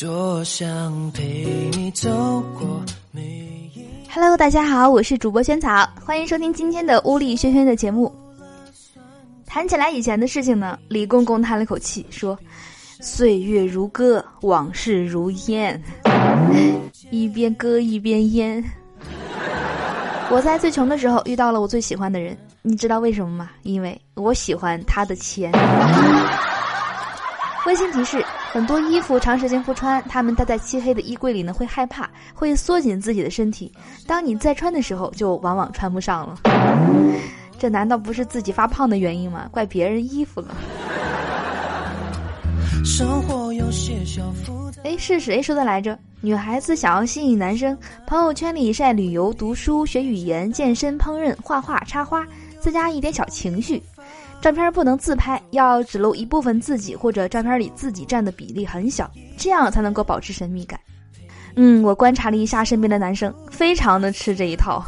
多想陪你走过每一。Hello，大家好，我是主播萱草，欢迎收听今天的屋里轩轩的节目。谈起来以前的事情呢，李公公叹了口气说：“岁月如歌，往事如烟，一边歌一边烟。”我在最穷的时候遇到了我最喜欢的人，你知道为什么吗？因为我喜欢他的钱。温馨提示：很多衣服长时间不穿，他们待在漆黑的衣柜里呢，会害怕，会缩紧自己的身体。当你再穿的时候，就往往穿不上了。这难道不是自己发胖的原因吗？怪别人衣服了。哎，是谁说的来着？女孩子想要吸引男生，朋友圈里晒旅游、读书、学语言、健身、烹饪、画画、插花，再加一点小情绪。照片不能自拍，要只露一部分自己，或者照片里自己占的比例很小，这样才能够保持神秘感。嗯，我观察了一下身边的男生，非常的吃这一套。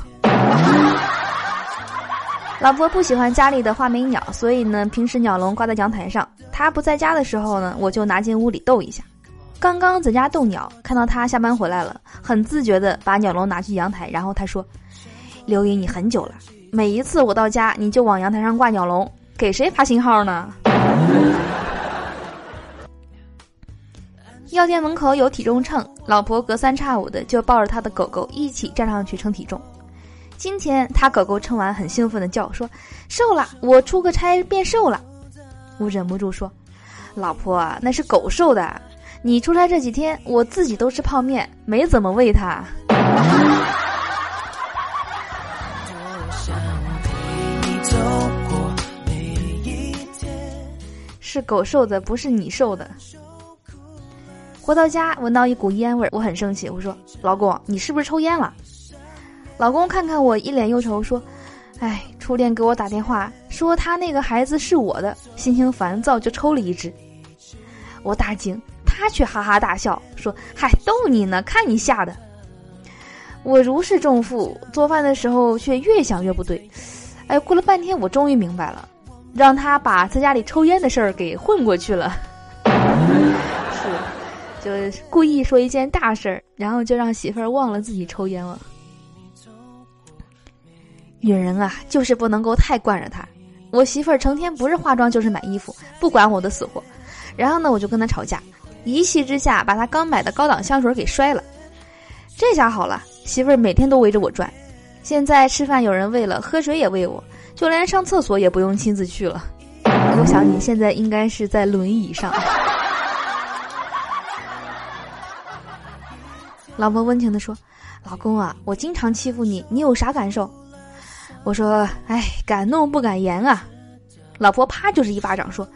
老婆不喜欢家里的画眉鸟，所以呢，平时鸟笼挂在阳台上。他不在家的时候呢，我就拿进屋里逗一下。刚刚在家逗鸟，看到他下班回来了，很自觉的把鸟笼拿去阳台，然后他说：“留意你很久了，每一次我到家，你就往阳台上挂鸟笼。”给谁发信号呢？药店门口有体重秤，老婆隔三差五的就抱着他的狗狗一起站上去称体重。今天他狗狗称完，很兴奋的叫说：“瘦了！我出个差变瘦了。”我忍不住说：“老婆，那是狗瘦的，你出差这几天，我自己都吃泡面，没怎么喂它。”是狗瘦的，不是你瘦的。回到家，闻到一股烟味儿，我很生气。我说：“老公，你是不是抽烟了？”老公看看我，一脸忧愁，说：“哎，初恋给我打电话，说他那个孩子是我的，心情烦躁就抽了一支。”我大惊，他却哈哈大笑，说：“嗨，逗你呢，看你吓的。”我如释重负，做饭的时候却越想越不对。哎，过了半天，我终于明白了。让他把在家里抽烟的事儿给混过去了，是，就故意说一件大事儿，然后就让媳妇儿忘了自己抽烟了。女人啊，就是不能够太惯着他。我媳妇儿成天不是化妆就是买衣服，不管我的死活。然后呢，我就跟她吵架，一气之下把她刚买的高档香水给摔了。这下好了，媳妇儿每天都围着我转。现在吃饭有人喂了，喝水也喂我。就连上厕所也不用亲自去了，我想你现在应该是在轮椅上。老婆温情的说：“老公啊，我经常欺负你，你有啥感受？”我说：“哎，敢怒不敢言啊。”老婆啪就是一巴掌说：“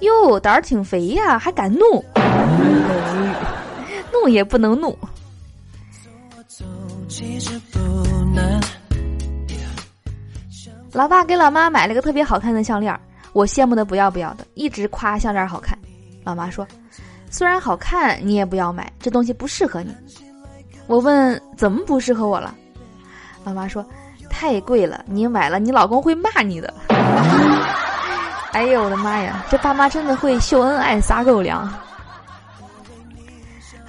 哟，胆儿挺肥呀，还敢怒？怒也不能怒。”老爸给老妈买了个特别好看的项链，我羡慕的不要不要的，一直夸项链好看。老妈说：“虽然好看，你也不要买，这东西不适合你。”我问：“怎么不适合我了？”老妈说：“太贵了，你买了你老公会骂你的。” 哎呦我的妈呀，这爸妈真的会秀恩爱撒狗粮。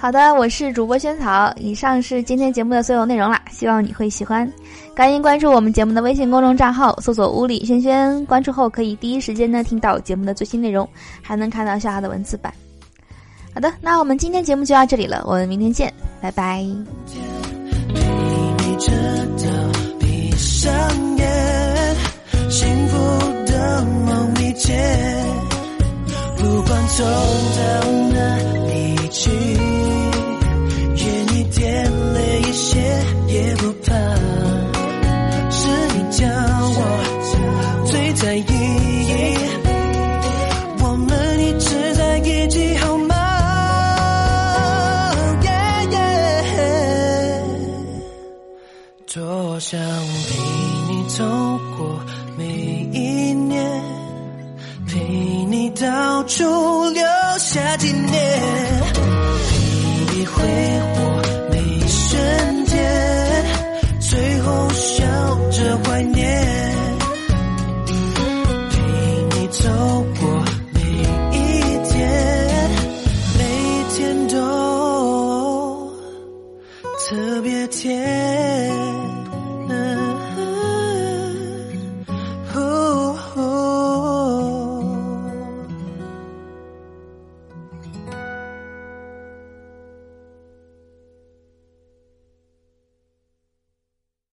好的，我是主播萱草。以上是今天节目的所有内容啦，希望你会喜欢。欢迎关注我们节目的微信公众账号，搜索“屋里萱萱”，关注后可以第一时间呢听到节目的最新内容，还能看到下哈的文字版。好的，那我们今天节目就到这里了，我们明天见，拜拜。不管走到想陪你走过每一年，陪你到处留下纪念，陪你挥霍每一瞬间，最后笑着怀念，陪你走过每一天，每天都。特别甜。